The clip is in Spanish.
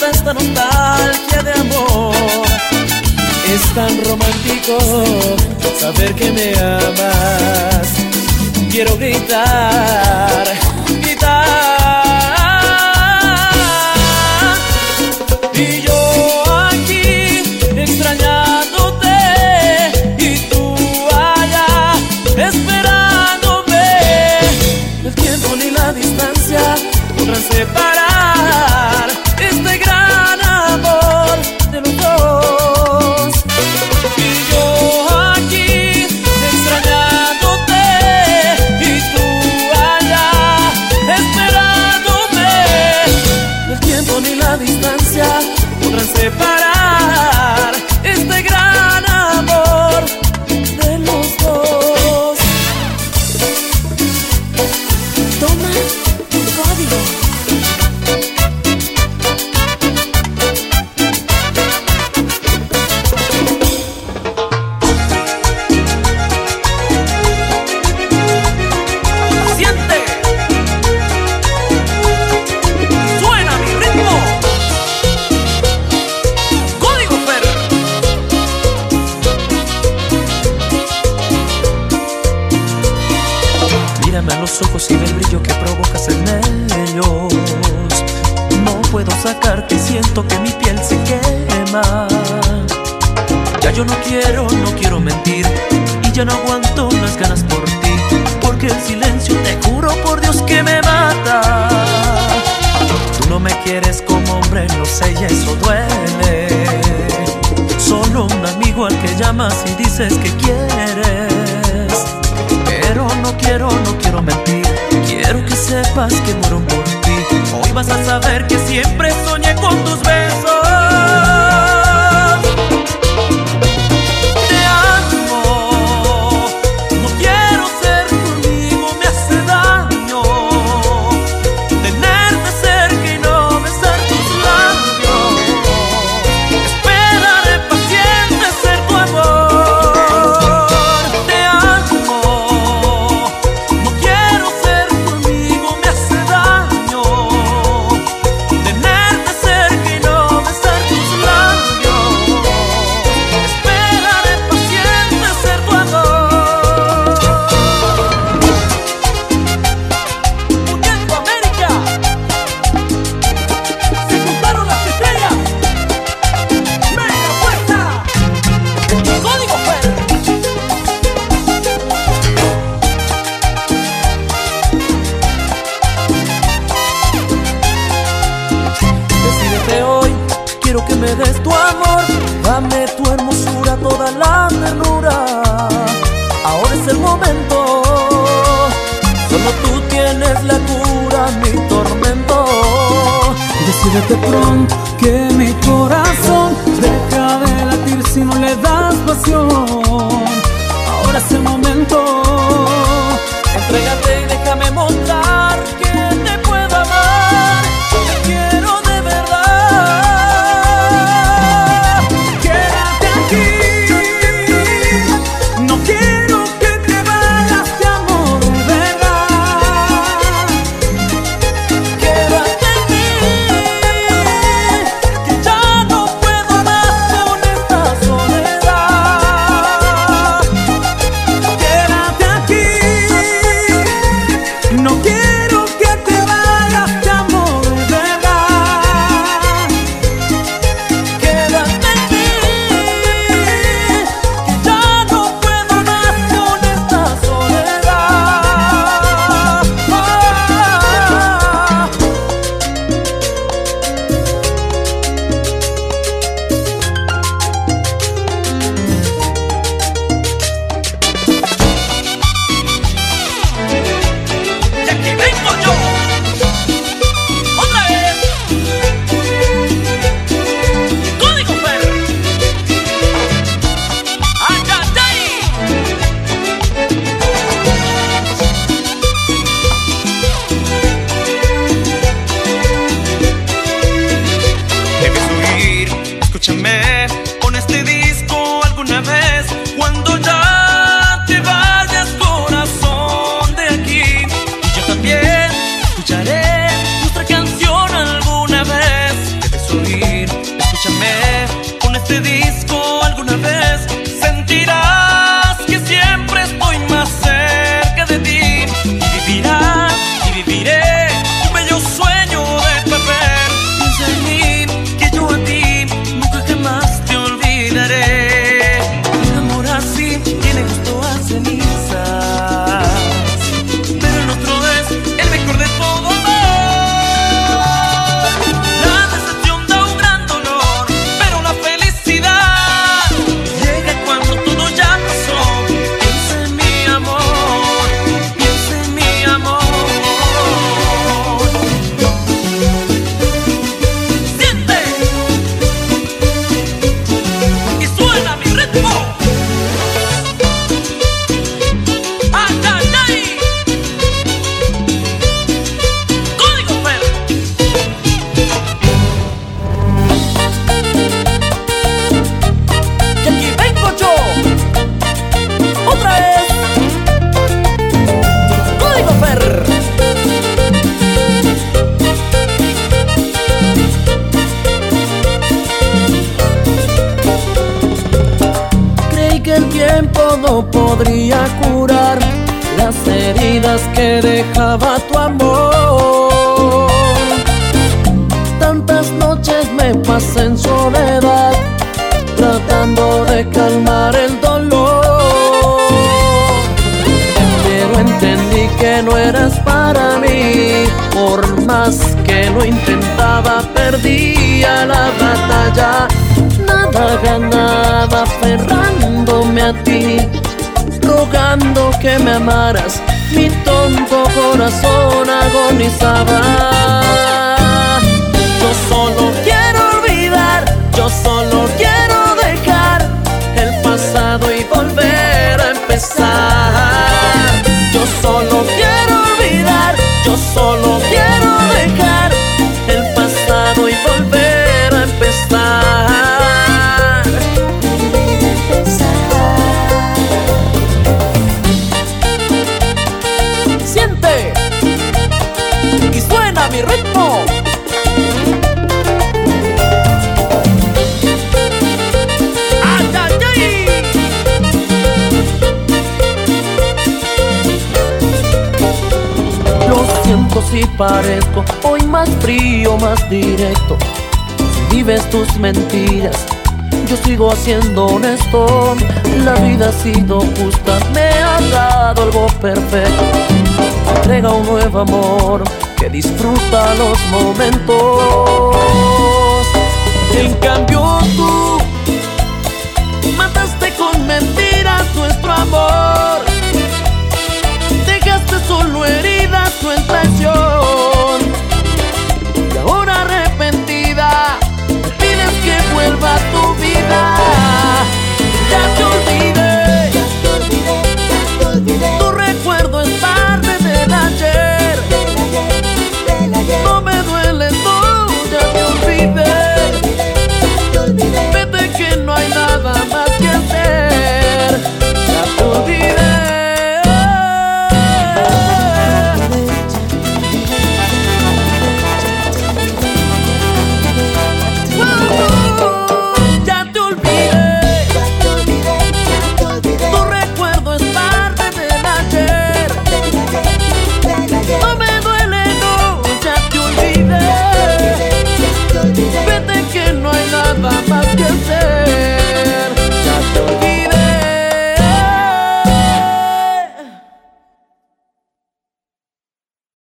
tanta nostalgia de amor. Es tan romántico saber que me amas. Quiero gritar Yo no quiero, no quiero mentir y ya no aguanto las ganas por ti, porque el silencio te juro por Dios que me mata. Tú no me quieres como hombre, lo sé y eso duele. Solo un amigo al que llamas y dices que quieres. Pero no quiero, no quiero mentir. Quiero que sepas que muero por ti. Hoy vas a saber que siempre soñé con tus besos. Me des tu amor, dame tu hermosura, toda la ternura. Ahora es el momento, solo tú tienes la cura, mi tormento. Decídete pronto que mi corazón Escúchame, con este disco alguna vez, cuando ya te vayas, corazón de aquí. Y yo también escucharé nuestra canción alguna vez. Debes oír, escúchame, con este disco alguna vez sentirás que siempre estoy más cerca de ti. dejaba tu amor. Tantas noches me pasé en soledad, tratando de calmar el dolor. Pero entendí que no eras para mí, por más que lo intentaba, perdía la batalla. Nada ganaba aferrándome a ti, rogando que me amaras mi tonto corazón agonizaba. Hoy más frío, más directo. Si vives tus mentiras, yo sigo siendo honesto. La vida ha sido justa, me ha dado algo perfecto. Entrega un nuevo amor que disfruta los momentos. En cambio